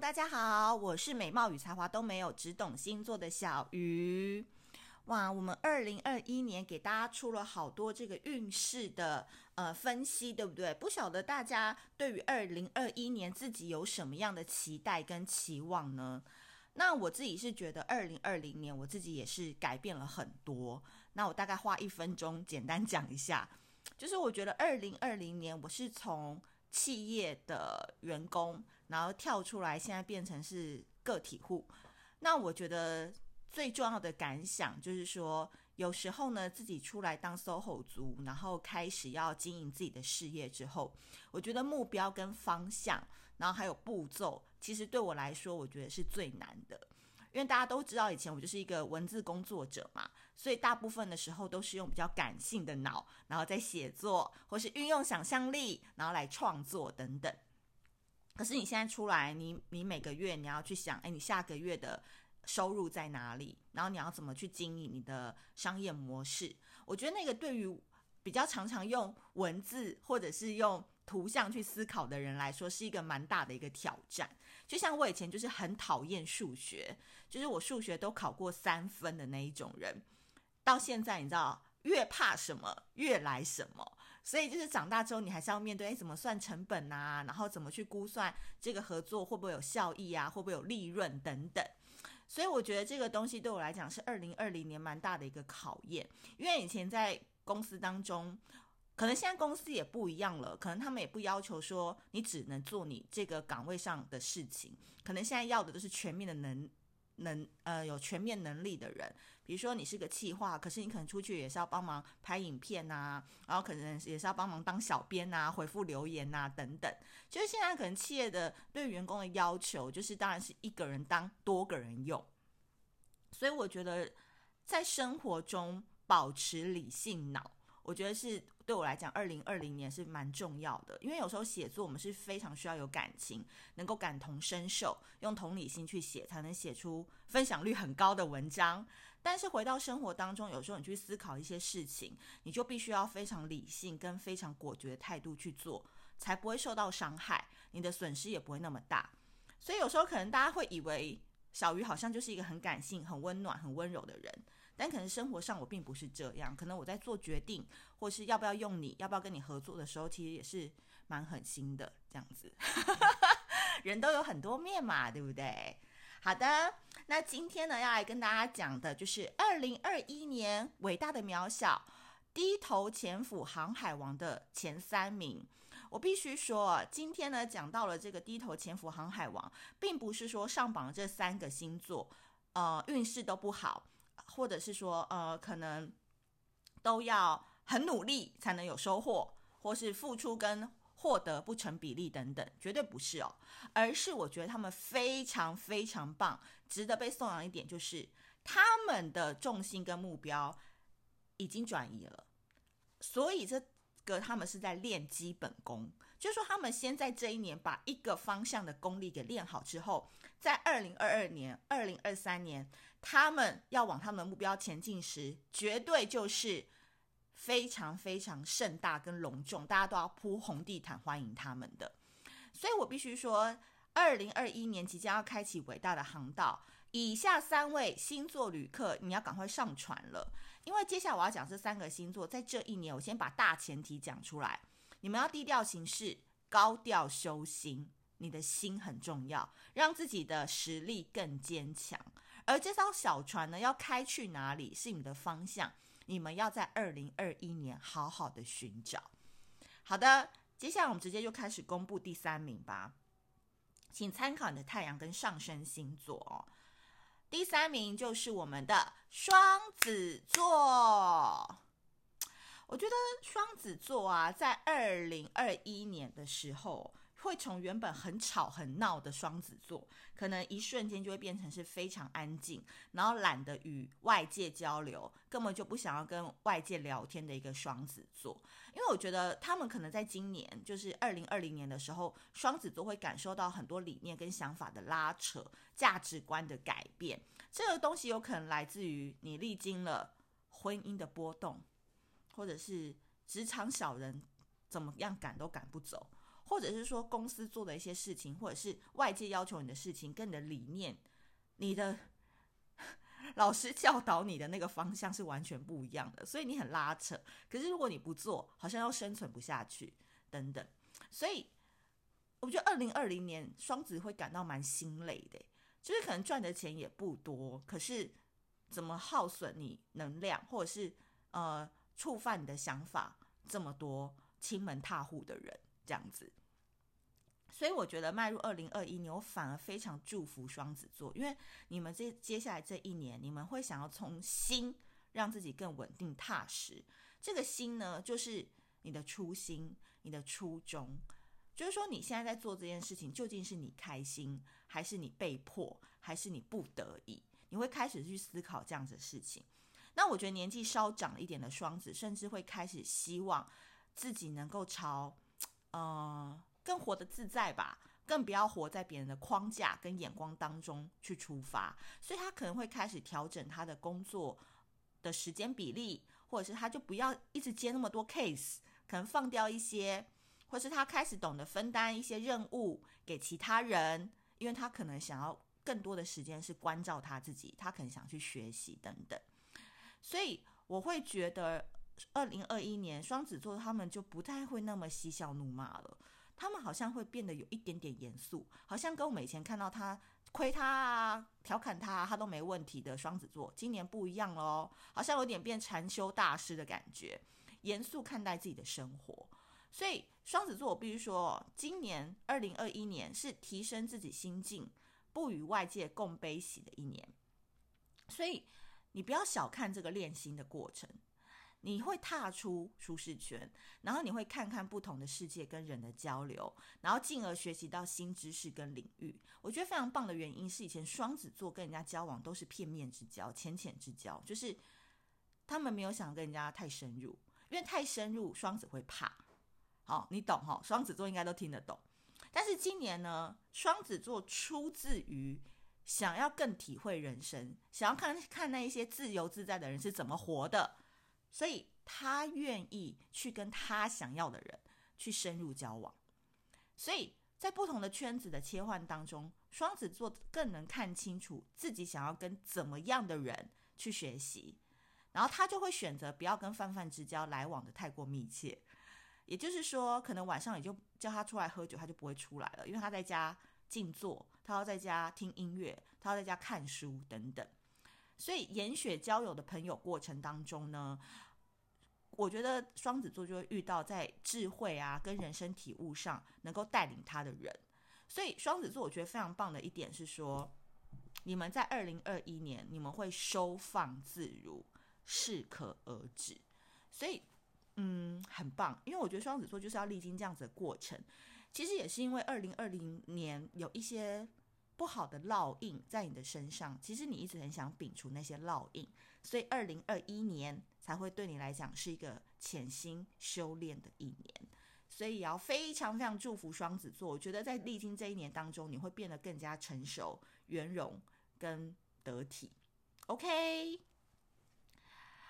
大家好，我是美貌与才华都没有，只懂星座的小鱼。哇，我们二零二一年给大家出了好多这个运势的呃分析，对不对？不晓得大家对于二零二一年自己有什么样的期待跟期望呢？那我自己是觉得二零二零年我自己也是改变了很多。那我大概花一分钟简单讲一下，就是我觉得二零二零年我是从企业的员工，然后跳出来，现在变成是个体户。那我觉得最重要的感想就是说，有时候呢，自己出来当 SOHO 族，然后开始要经营自己的事业之后，我觉得目标跟方向，然后还有步骤，其实对我来说，我觉得是最难的。因为大家都知道，以前我就是一个文字工作者嘛，所以大部分的时候都是用比较感性的脑，然后在写作，或是运用想象力，然后来创作等等。可是你现在出来，你你每个月你要去想，哎，你下个月的收入在哪里？然后你要怎么去经营你的商业模式？我觉得那个对于比较常常用文字或者是用图像去思考的人来说，是一个蛮大的一个挑战。就像我以前就是很讨厌数学，就是我数学都考过三分的那一种人，到现在你知道，越怕什么越来什么。所以就是长大之后，你还是要面对，哎，怎么算成本啊？然后怎么去估算这个合作会不会有效益啊？会不会有利润等等。所以我觉得这个东西对我来讲是二零二零年蛮大的一个考验，因为以前在公司当中。可能现在公司也不一样了，可能他们也不要求说你只能做你这个岗位上的事情，可能现在要的都是全面的能能呃有全面能力的人。比如说你是个企划，可是你可能出去也是要帮忙拍影片啊，然后可能也是要帮忙当小编啊，回复留言啊等等。就是现在可能企业的对员工的要求，就是当然是一个人当多个人用。所以我觉得在生活中保持理性脑。我觉得是对我来讲，二零二零年是蛮重要的，因为有时候写作我们是非常需要有感情，能够感同身受，用同理心去写，才能写出分享率很高的文章。但是回到生活当中，有时候你去思考一些事情，你就必须要非常理性跟非常果决的态度去做，才不会受到伤害，你的损失也不会那么大。所以有时候可能大家会以为小鱼好像就是一个很感性、很温暖、很温柔的人。但可能生活上我并不是这样，可能我在做决定，或是要不要用你，要不要跟你合作的时候，其实也是蛮狠心的这样子。人都有很多面嘛，对不对？好的，那今天呢要来跟大家讲的就是二零二一年伟大的渺小低头潜伏航海王的前三名。我必须说，今天呢讲到了这个低头潜伏航海王，并不是说上榜这三个星座，呃，运势都不好。或者是说，呃，可能都要很努力才能有收获，或是付出跟获得不成比例等等，绝对不是哦。而是我觉得他们非常非常棒，值得被颂扬一点，就是他们的重心跟目标已经转移了，所以这个他们是在练基本功，就是说他们先在这一年把一个方向的功力给练好之后，在二零二二年、二零二三年。他们要往他们的目标前进时，绝对就是非常非常盛大跟隆重，大家都要铺红地毯欢迎他们的。所以我必须说，二零二一年即将要开启伟大的航道。以下三位星座旅客，你要赶快上船了，因为接下来我要讲这三个星座，在这一年，我先把大前提讲出来，你们要低调行事，高调修心，你的心很重要，让自己的实力更坚强。而这艘小船呢，要开去哪里是你的方向，你们要在二零二一年好好的寻找。好的，接下来我们直接就开始公布第三名吧，请参考你的太阳跟上升星座哦。第三名就是我们的双子座。我觉得双子座啊，在二零二一年的时候。会从原本很吵很闹的双子座，可能一瞬间就会变成是非常安静，然后懒得与外界交流，根本就不想要跟外界聊天的一个双子座。因为我觉得他们可能在今年，就是二零二零年的时候，双子座会感受到很多理念跟想法的拉扯，价值观的改变。这个东西有可能来自于你历经了婚姻的波动，或者是职场小人怎么样赶都赶不走。或者是说公司做的一些事情，或者是外界要求你的事情，跟你的理念、你的 老师教导你的那个方向是完全不一样的，所以你很拉扯。可是如果你不做，好像又生存不下去，等等。所以我觉得二零二零年双子会感到蛮心累的，就是可能赚的钱也不多，可是怎么耗损你能量，或者是呃触犯你的想法这么多亲门踏户的人。这样子，所以我觉得迈入二零二一年，我反而非常祝福双子座，因为你们这接下来这一年，你们会想要从心让自己更稳定踏实。这个心呢，就是你的初心，你的初衷，就是说你现在在做这件事情，究竟是你开心，还是你被迫，还是你不得已？你会开始去思考这样子的事情。那我觉得年纪稍长一点的双子，甚至会开始希望自己能够朝。呃，更活得自在吧，更不要活在别人的框架跟眼光当中去出发，所以他可能会开始调整他的工作的时间比例，或者是他就不要一直接那么多 case，可能放掉一些，或是他开始懂得分担一些任务给其他人，因为他可能想要更多的时间是关照他自己，他可能想去学习等等，所以我会觉得。二零二一年，双子座他们就不太会那么嬉笑怒骂了，他们好像会变得有一点点严肃，好像跟我们以前看到他亏他啊、调侃他，他都没问题的双子座，今年不一样喽，好像有点变禅修大师的感觉，严肃看待自己的生活。所以双子座，我必须说，今年二零二一年是提升自己心境、不与外界共悲喜的一年，所以你不要小看这个练心的过程。你会踏出舒适圈，然后你会看看不同的世界跟人的交流，然后进而学习到新知识跟领域。我觉得非常棒的原因是，以前双子座跟人家交往都是片面之交、浅浅之交，就是他们没有想跟人家太深入，因为太深入双子会怕。好，你懂哈？双子座应该都听得懂。但是今年呢，双子座出自于想要更体会人生，想要看看那一些自由自在的人是怎么活的。所以他愿意去跟他想要的人去深入交往，所以在不同的圈子的切换当中，双子座更能看清楚自己想要跟怎么样的人去学习，然后他就会选择不要跟泛泛之交来往的太过密切。也就是说，可能晚上也就叫他出来喝酒，他就不会出来了，因为他在家静坐，他要在家听音乐，他要在家看书等等。所以，严选交友的朋友过程当中呢，我觉得双子座就会遇到在智慧啊跟人生体悟上能够带领他的人。所以，双子座我觉得非常棒的一点是说，你们在二零二一年你们会收放自如，适可而止。所以，嗯，很棒，因为我觉得双子座就是要历经这样子的过程。其实也是因为二零二零年有一些。不好的烙印在你的身上，其实你一直很想摒除那些烙印，所以二零二一年才会对你来讲是一个潜心修炼的一年。所以也要非常非常祝福双子座，我觉得在历经这一年当中，你会变得更加成熟、圆融跟得体。OK，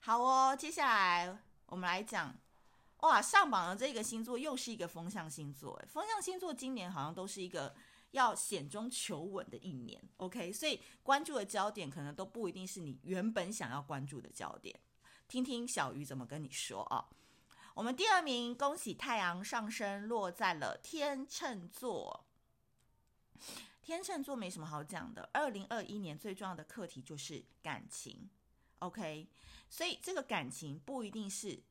好哦，接下来我们来讲，哇，上榜的这个星座又是一个风象星座，风象星座今年好像都是一个。要险中求稳的一年，OK，所以关注的焦点可能都不一定是你原本想要关注的焦点。听听小鱼怎么跟你说啊？我们第二名，恭喜太阳上升落在了天秤座。天秤座没什么好讲的，二零二一年最重要的课题就是感情，OK，所以这个感情不一定是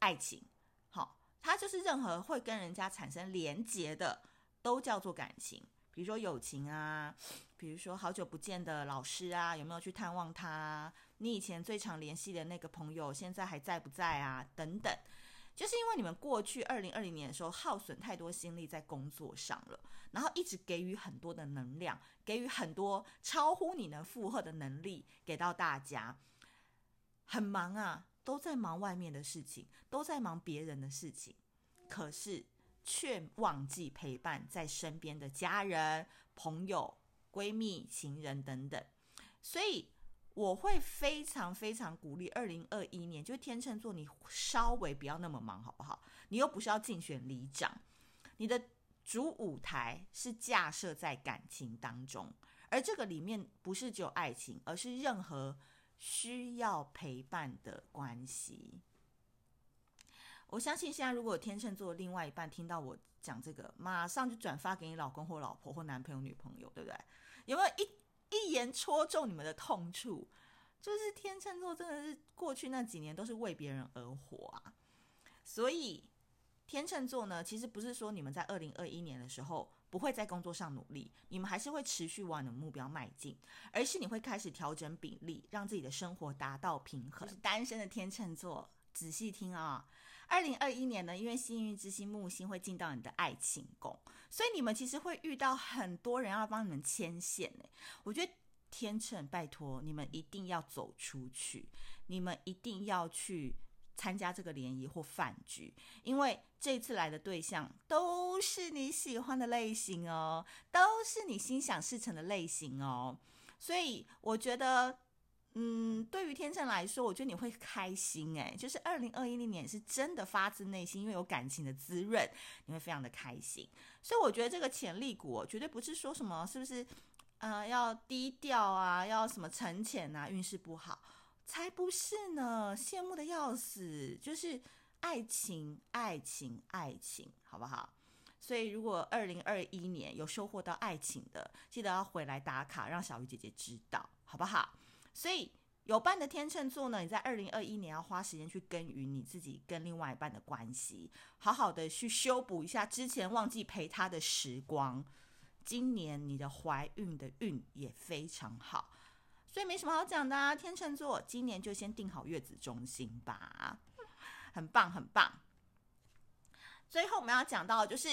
爱情，好，它就是任何会跟人家产生连结的，都叫做感情。比如说友情啊，比如说好久不见的老师啊，有没有去探望他？你以前最常联系的那个朋友，现在还在不在啊？等等，就是因为你们过去二零二零年的时候耗损太多心力在工作上了，然后一直给予很多的能量，给予很多超乎你能负荷的能力给到大家，很忙啊，都在忙外面的事情，都在忙别人的事情，可是。却忘记陪伴在身边的家人、朋友、闺蜜、情人等等，所以我会非常非常鼓励二零二一年，就是天秤座，你稍微不要那么忙，好不好？你又不是要竞选里长，你的主舞台是架设在感情当中，而这个里面不是只有爱情，而是任何需要陪伴的关系。我相信现在如果天秤座另外一半听到我讲这个，马上就转发给你老公或老婆或男朋友女朋友，对不对？有没有一一言戳中你们的痛处？就是天秤座真的是过去那几年都是为别人而活啊，所以。天秤座呢，其实不是说你们在二零二一年的时候不会在工作上努力，你们还是会持续往你的目标迈进，而是你会开始调整比例，让自己的生活达到平衡。就是单身的天秤座，仔细听啊，二零二一年呢，因为幸运之星木星会进到你的爱情宫，所以你们其实会遇到很多人要帮你们牵线。我觉得天秤，拜托你们一定要走出去，你们一定要去。参加这个联谊或饭局，因为这次来的对象都是你喜欢的类型哦，都是你心想事成的类型哦，所以我觉得，嗯，对于天秤来说，我觉得你会开心诶，就是二零二一年是真的发自内心，因为有感情的滋润，你会非常的开心。所以我觉得这个潜力股绝对不是说什么是不是，呃，要低调啊，要什么沉潜啊，运势不好。才不是呢，羡慕的要死，就是爱情，爱情，爱情，好不好？所以如果二零二一年有收获到爱情的，记得要回来打卡，让小鱼姐姐知道，好不好？所以有伴的天秤座呢，你在二零二一年要花时间去耕耘你自己跟另外一半的关系，好好的去修补一下之前忘记陪他的时光。今年你的怀孕的运也非常好。所以没什么好讲的啊，天秤座今年就先定好月子中心吧，很棒很棒。最后我们要讲到的就是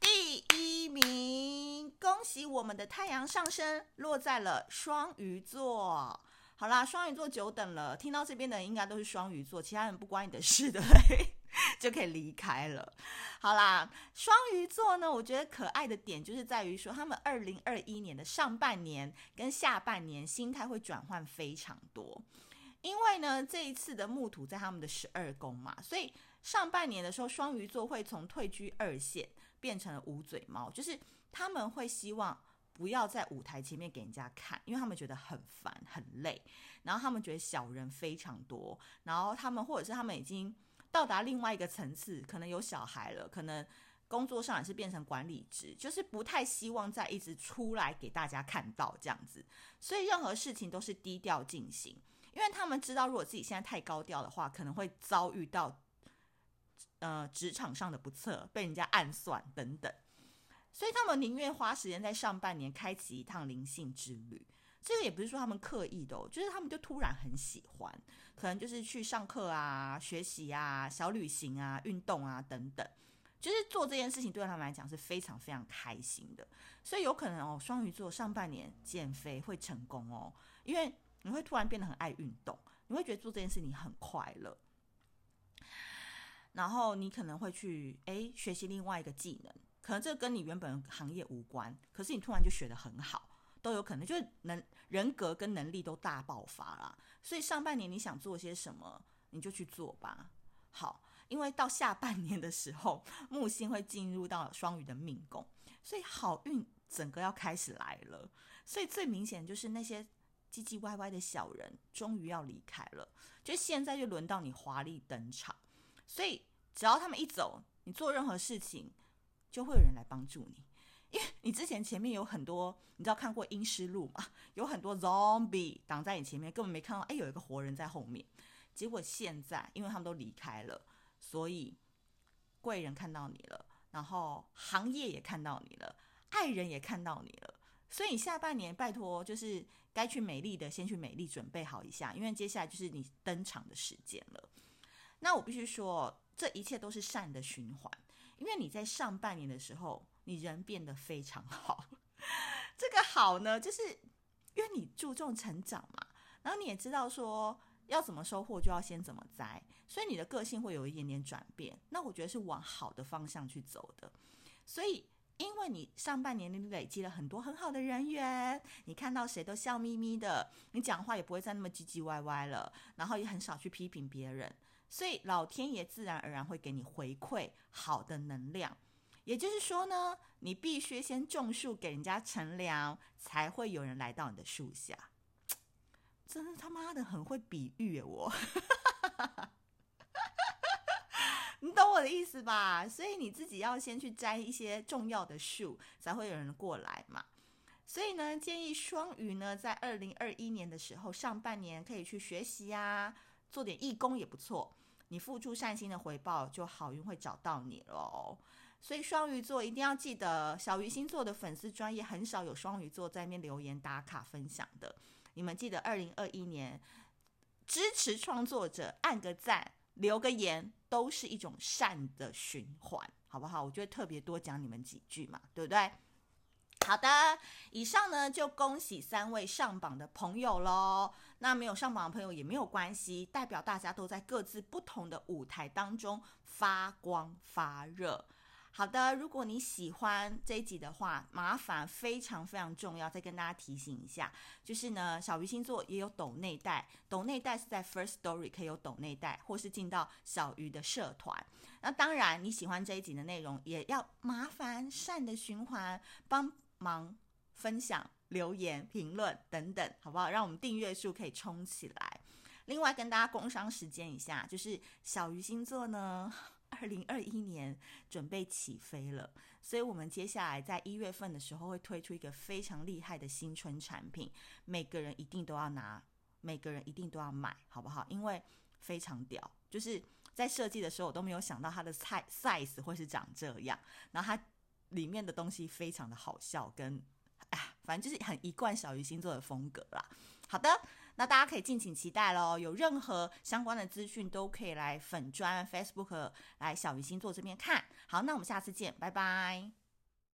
第一名，恭喜我们的太阳上升落在了双鱼座。好啦，双鱼座久等了，听到这边的应该都是双鱼座，其他人不关你的事，的？就可以离开了。好啦，双鱼座呢，我觉得可爱的点就是在于说，他们二零二一年的上半年跟下半年心态会转换非常多。因为呢，这一次的木土在他们的十二宫嘛，所以上半年的时候，双鱼座会从退居二线变成了捂嘴猫，就是他们会希望不要在舞台前面给人家看，因为他们觉得很烦很累，然后他们觉得小人非常多，然后他们或者是他们已经。到达另外一个层次，可能有小孩了，可能工作上也是变成管理职，就是不太希望再一直出来给大家看到这样子，所以任何事情都是低调进行，因为他们知道，如果自己现在太高调的话，可能会遭遇到呃职场上的不测，被人家暗算等等，所以他们宁愿花时间在上半年开启一趟灵性之旅。这个也不是说他们刻意的哦，就是他们就突然很喜欢，可能就是去上课啊、学习啊、小旅行啊、运动啊等等，就是做这件事情对他们来讲是非常非常开心的。所以有可能哦，双鱼座上半年减肥会成功哦，因为你会突然变得很爱运动，你会觉得做这件事情很快乐，然后你可能会去诶学习另外一个技能，可能这跟你原本行业无关，可是你突然就学得很好。都有可能，就是能人格跟能力都大爆发啦。所以上半年你想做些什么，你就去做吧。好，因为到下半年的时候，木星会进入到双鱼的命宫，所以好运整个要开始来了。所以最明显就是那些唧唧歪歪的小人，终于要离开了。就现在就轮到你华丽登场。所以只要他们一走，你做任何事情，就会有人来帮助你。因为你之前前面有很多，你知道看过《阴尸路》吗？有很多 zombie 挡在你前面，根本没看到。哎，有一个活人在后面。结果现在，因为他们都离开了，所以贵人看到你了，然后行业也看到你了，爱人也看到你了。所以下半年拜托，就是该去美丽的先去美丽准备好一下，因为接下来就是你登场的时间了。那我必须说，这一切都是善的循环，因为你在上半年的时候。你人变得非常好，这个好呢，就是因为你注重成长嘛，然后你也知道说要怎么收获就要先怎么栽，所以你的个性会有一点点转变。那我觉得是往好的方向去走的。所以因为你上半年你累积了很多很好的人缘，你看到谁都笑眯眯的，你讲话也不会再那么唧唧歪歪了，然后也很少去批评别人，所以老天爷自然而然会给你回馈好的能量。也就是说呢，你必须先种树给人家乘凉，才会有人来到你的树下。真是他妈的很会比喻我，你懂我的意思吧？所以你自己要先去摘一些重要的树，才会有人过来嘛。所以呢，建议双鱼呢，在二零二一年的时候，上半年可以去学习啊，做点义工也不错。你付出善心的回报，就好运会找到你喽。所以双鱼座一定要记得，小鱼星座的粉丝专业很少有双鱼座在那边留言打卡分享的。你们记得，二零二一年支持创作者，按个赞，留个言，都是一种善的循环，好不好？我就会特别多讲你们几句嘛，对不对？好的，以上呢就恭喜三位上榜的朋友喽。那没有上榜的朋友也没有关系，代表大家都在各自不同的舞台当中发光发热。好的，如果你喜欢这一集的话，麻烦非常非常重要，再跟大家提醒一下，就是呢，小鱼星座也有抖内袋，抖内袋是在 First Story 可以有抖内袋，或是进到小鱼的社团。那当然，你喜欢这一集的内容，也要麻烦善的循环帮。忙分享、留言、评论等等，好不好？让我们订阅数可以冲起来。另外，跟大家工商时间一下，就是小鱼星座呢，二零二一年准备起飞了，所以我们接下来在一月份的时候会推出一个非常厉害的新春产品，每个人一定都要拿，每个人一定都要买，好不好？因为非常屌，就是在设计的时候我都没有想到它的 size 会是长这样，然后它。里面的东西非常的好笑，跟哎，反正就是很一贯小鱼星座的风格啦。好的，那大家可以敬请期待喽。有任何相关的资讯都可以来粉砖 Facebook 来小鱼星座这边看。好，那我们下次见，拜拜。